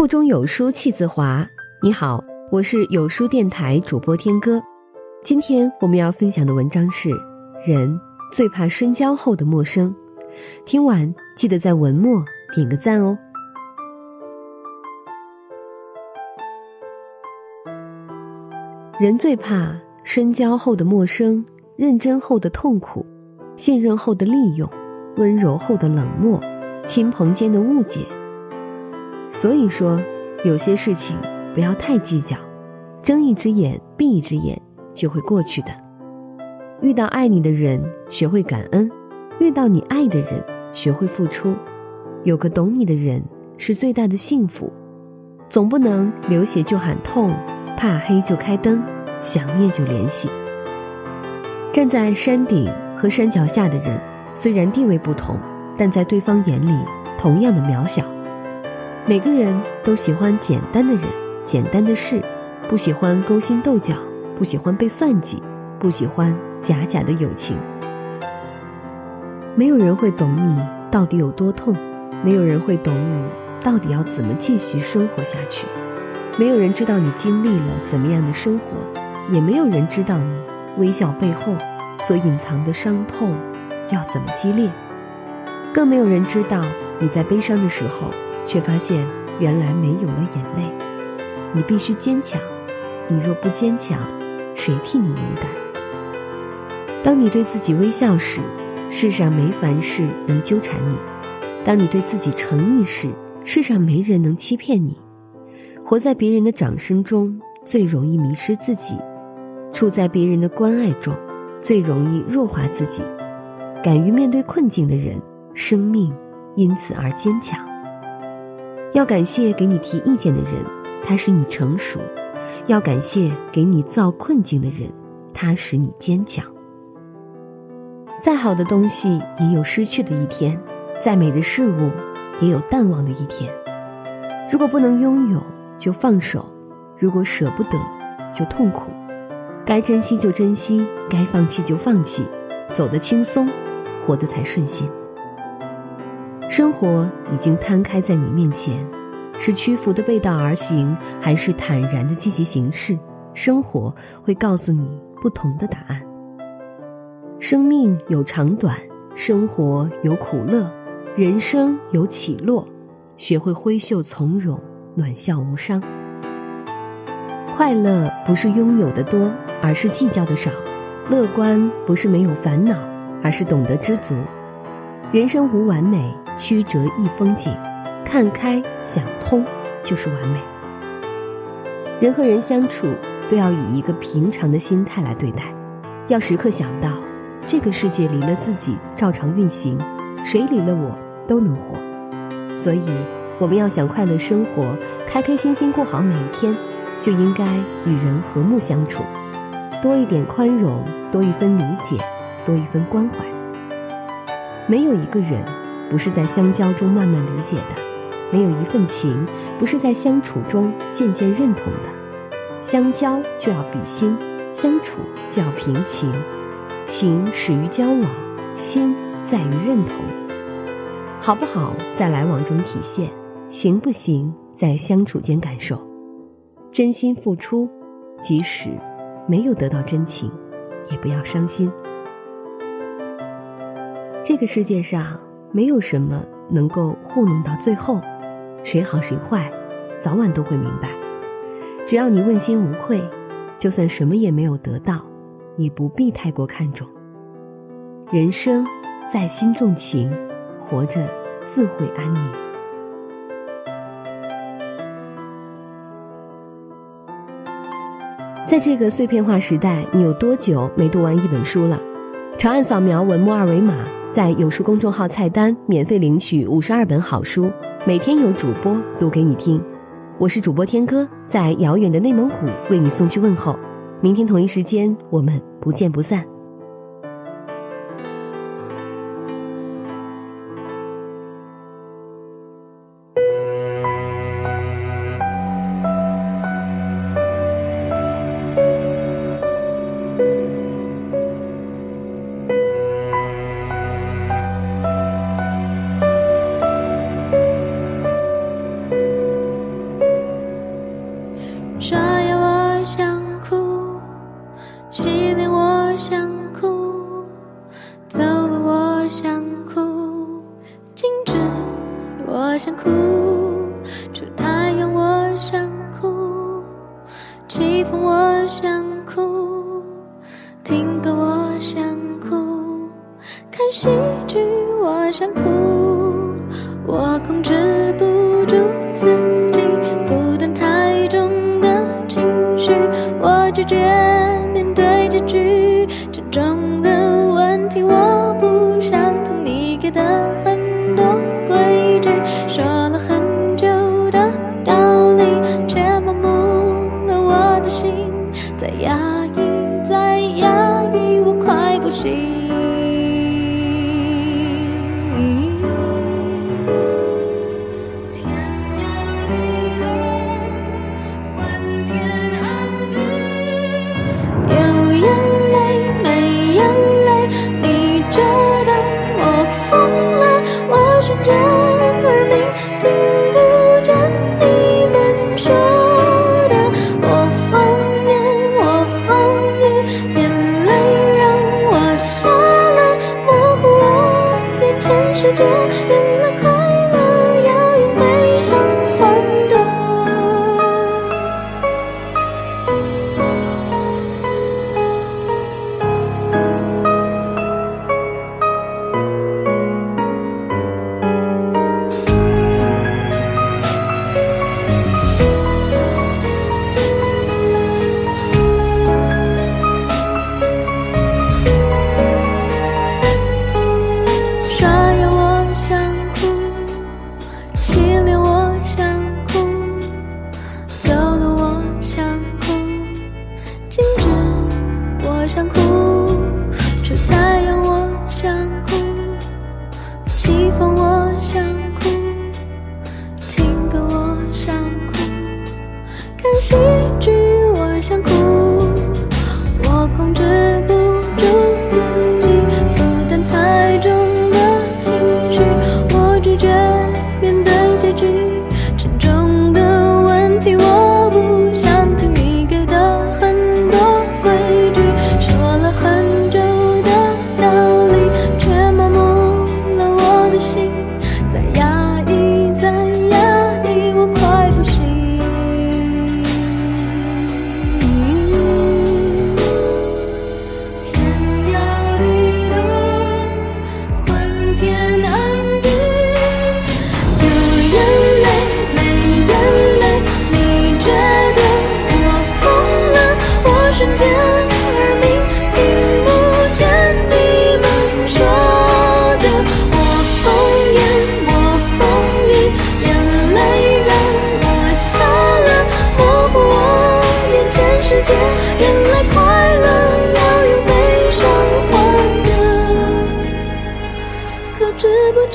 腹中有书气自华。你好，我是有书电台主播天歌。今天我们要分享的文章是：人最怕深交后的陌生。听完记得在文末点个赞哦。人最怕深交后的陌生，认真后的痛苦，信任后的利用，温柔后的冷漠，亲朋间的误解。所以说，有些事情不要太计较，睁一只眼闭一只眼就会过去的。遇到爱你的人，学会感恩；遇到你爱的人，学会付出。有个懂你的人是最大的幸福。总不能流血就喊痛。怕黑就开灯，想念就联系。站在山顶和山脚下的人，虽然地位不同，但在对方眼里同样的渺小。每个人都喜欢简单的人、简单的事，不喜欢勾心斗角，不喜欢被算计，不喜欢假假的友情。没有人会懂你到底有多痛，没有人会懂你到底要怎么继续生活下去。没有人知道你经历了怎么样的生活，也没有人知道你微笑背后所隐藏的伤痛要怎么激烈，更没有人知道你在悲伤的时候，却发现原来没有了眼泪。你必须坚强，你若不坚强，谁替你勇敢？当你对自己微笑时，世上没凡事能纠缠你；当你对自己诚意时，世上没人能欺骗你。活在别人的掌声中，最容易迷失自己；处在别人的关爱中，最容易弱化自己。敢于面对困境的人，生命因此而坚强。要感谢给你提意见的人，他使你成熟；要感谢给你造困境的人，他使你坚强。再好的东西也有失去的一天，再美的事物也有淡忘的一天。如果不能拥有，就放手，如果舍不得，就痛苦；该珍惜就珍惜，该放弃就放弃，走得轻松，活得才顺心。生活已经摊开在你面前，是屈服的背道而行，还是坦然的积极行事？生活会告诉你不同的答案。生命有长短，生活有苦乐，人生有起落，学会挥袖从容。暖笑无伤，快乐不是拥有的多，而是计较的少；乐观不是没有烦恼，而是懂得知足。人生无完美，曲折亦风景。看开想通，就是完美。人和人相处，都要以一个平常的心态来对待，要时刻想到，这个世界离了自己照常运行，谁离了我都能活。所以。我们要想快乐生活，开开心心过好每一天，就应该与人和睦相处，多一点宽容，多一分理解，多一分关怀。没有一个人不是在相交中慢慢理解的，没有一份情不是在相处中渐渐认同的。相交就要比心，相处就要平情，情始于交往，心在于认同。好不好在来往中体现。行不行，在相处间感受，真心付出，即使没有得到真情，也不要伤心。这个世界上没有什么能够糊弄到最后，谁好谁坏，早晚都会明白。只要你问心无愧，就算什么也没有得到，也不必太过看重。人生在心重情，活着自会安宁。在这个碎片化时代，你有多久没读完一本书了？长按扫描文末二维码，在有书公众号菜单免费领取五十二本好书，每天有主播读给你听。我是主播天哥，在遥远的内蒙古为你送去问候。明天同一时间，我们不见不散。等着。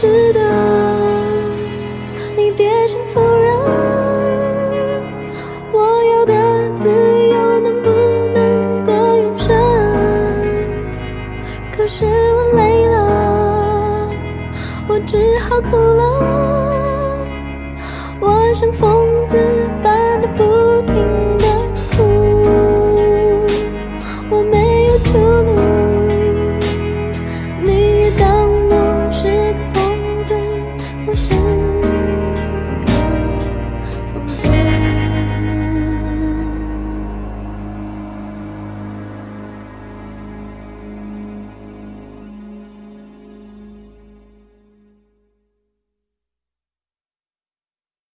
值得，你别想否认，我要的自由能不能得永生？可是我累了，我只好哭了。我像疯子般。